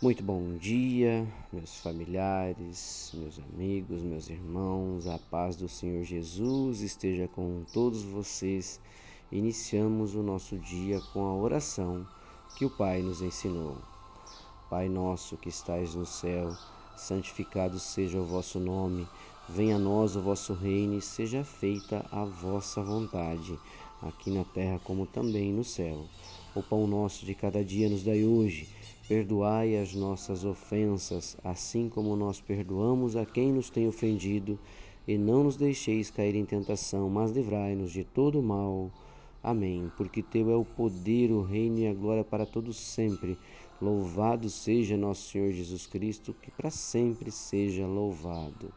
Muito bom dia, meus familiares, meus amigos, meus irmãos. A paz do Senhor Jesus esteja com todos vocês. Iniciamos o nosso dia com a oração que o Pai nos ensinou. Pai nosso que estais no céu, santificado seja o vosso nome. Venha a nós o vosso reino e seja feita a vossa vontade, aqui na terra como também no céu. O pão nosso de cada dia nos dai hoje Perdoai as nossas ofensas, assim como nós perdoamos a quem nos tem ofendido, e não nos deixeis cair em tentação, mas livrai-nos de todo mal. Amém. Porque teu é o poder, o reino e a glória para todos sempre. Louvado seja nosso Senhor Jesus Cristo, que para sempre seja louvado.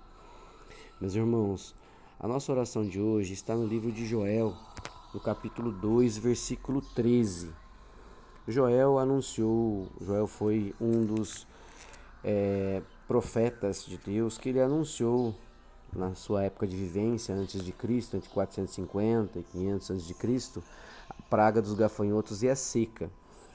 Meus irmãos, a nossa oração de hoje está no livro de Joel, no capítulo 2, versículo 13. Joel anunciou, Joel foi um dos é, profetas de Deus que ele anunciou na sua época de vivência antes de Cristo, entre 450 e 500 antes de Cristo, a praga dos gafanhotos e a seca.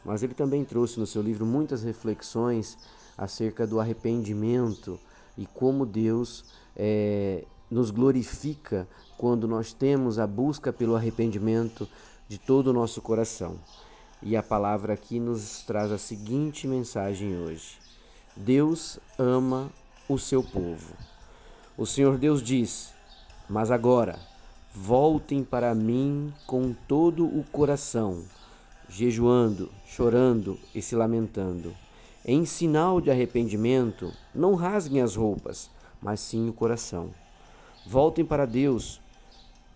Mas ele também trouxe no seu livro muitas reflexões acerca do arrependimento e como Deus é, nos glorifica quando nós temos a busca pelo arrependimento de todo o nosso coração. E a palavra aqui nos traz a seguinte mensagem hoje: Deus ama o seu povo. O Senhor Deus diz: Mas agora, voltem para mim com todo o coração, jejuando, chorando e se lamentando. Em sinal de arrependimento, não rasguem as roupas, mas sim o coração. Voltem para Deus,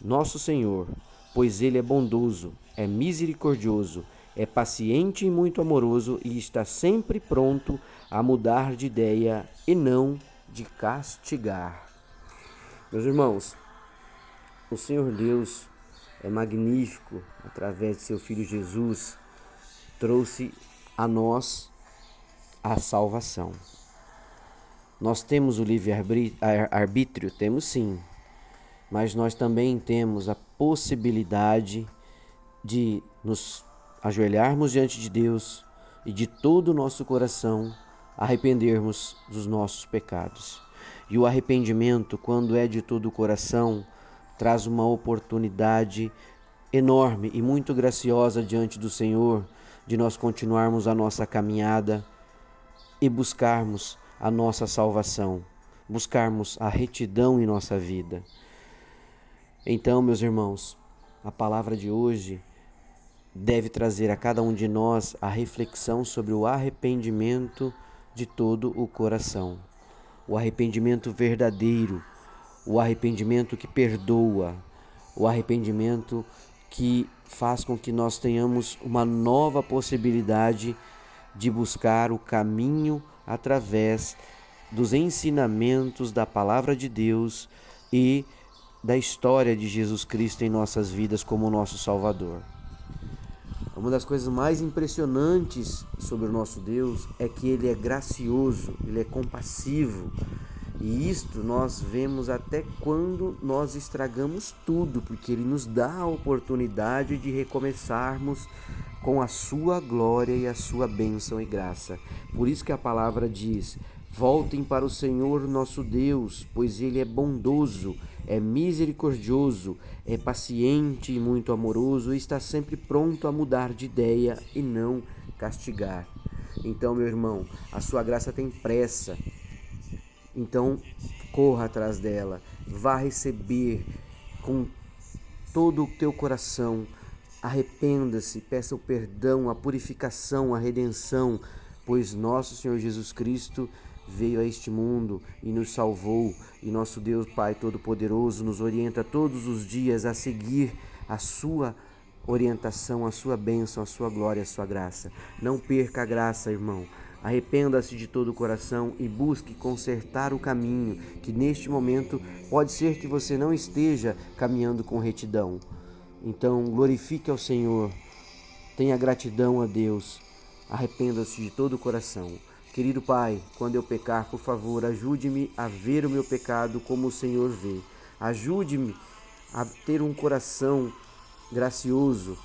nosso Senhor, pois Ele é bondoso, é misericordioso é paciente e muito amoroso e está sempre pronto a mudar de ideia e não de castigar. Meus irmãos, o Senhor Deus é magnífico, através de seu Filho Jesus, trouxe a nós a salvação. Nós temos o livre-arbítrio? Temos sim, mas nós também temos a possibilidade de nos ajoelharmos diante de Deus e de todo o nosso coração arrependermos dos nossos pecados. E o arrependimento, quando é de todo o coração, traz uma oportunidade enorme e muito graciosa diante do Senhor de nós continuarmos a nossa caminhada e buscarmos a nossa salvação, buscarmos a retidão em nossa vida. Então, meus irmãos, a palavra de hoje deve trazer a cada um de nós a reflexão sobre o arrependimento de todo o coração. O arrependimento verdadeiro, o arrependimento que perdoa, o arrependimento que faz com que nós tenhamos uma nova possibilidade de buscar o caminho através dos ensinamentos da palavra de Deus e da história de Jesus Cristo em nossas vidas como nosso Salvador. Uma das coisas mais impressionantes sobre o nosso Deus é que ele é gracioso, ele é compassivo. E isto nós vemos até quando nós estragamos tudo, porque ele nos dá a oportunidade de recomeçarmos com a sua glória e a sua bênção e graça. Por isso que a palavra diz: Voltem para o Senhor nosso Deus, pois ele é bondoso é misericordioso, é paciente e muito amoroso e está sempre pronto a mudar de ideia e não castigar. Então, meu irmão, a sua graça tem pressa. Então, corra atrás dela, vá receber com todo o teu coração. Arrependa-se, peça o perdão, a purificação, a redenção, pois nosso Senhor Jesus Cristo veio a este mundo e nos salvou, e nosso Deus Pai Todo-Poderoso nos orienta todos os dias a seguir a sua orientação, a sua bênção, a sua glória, a sua graça. Não perca a graça, irmão. Arrependa-se de todo o coração e busque consertar o caminho, que neste momento pode ser que você não esteja caminhando com retidão. Então, glorifique ao Senhor, tenha gratidão a Deus, arrependa-se de todo o coração. Querido Pai, quando eu pecar, por favor, ajude-me a ver o meu pecado como o Senhor vê. Ajude-me a ter um coração gracioso,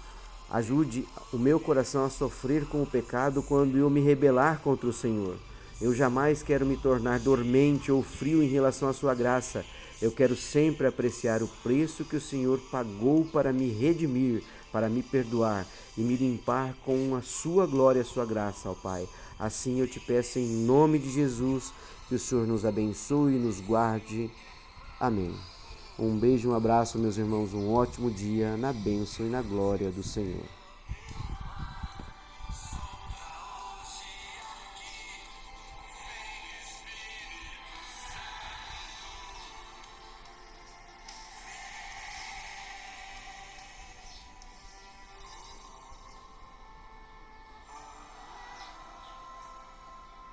Ajude o meu coração a sofrer com o pecado quando eu me rebelar contra o Senhor. Eu jamais quero me tornar dormente ou frio em relação à Sua graça. Eu quero sempre apreciar o preço que o Senhor pagou para me redimir, para me perdoar e me limpar com a Sua glória e a Sua graça, ó Pai. Assim eu te peço em nome de Jesus que o Senhor nos abençoe e nos guarde. Amém. Um beijo, um abraço, meus irmãos, um ótimo dia na bênção e na glória do Senhor.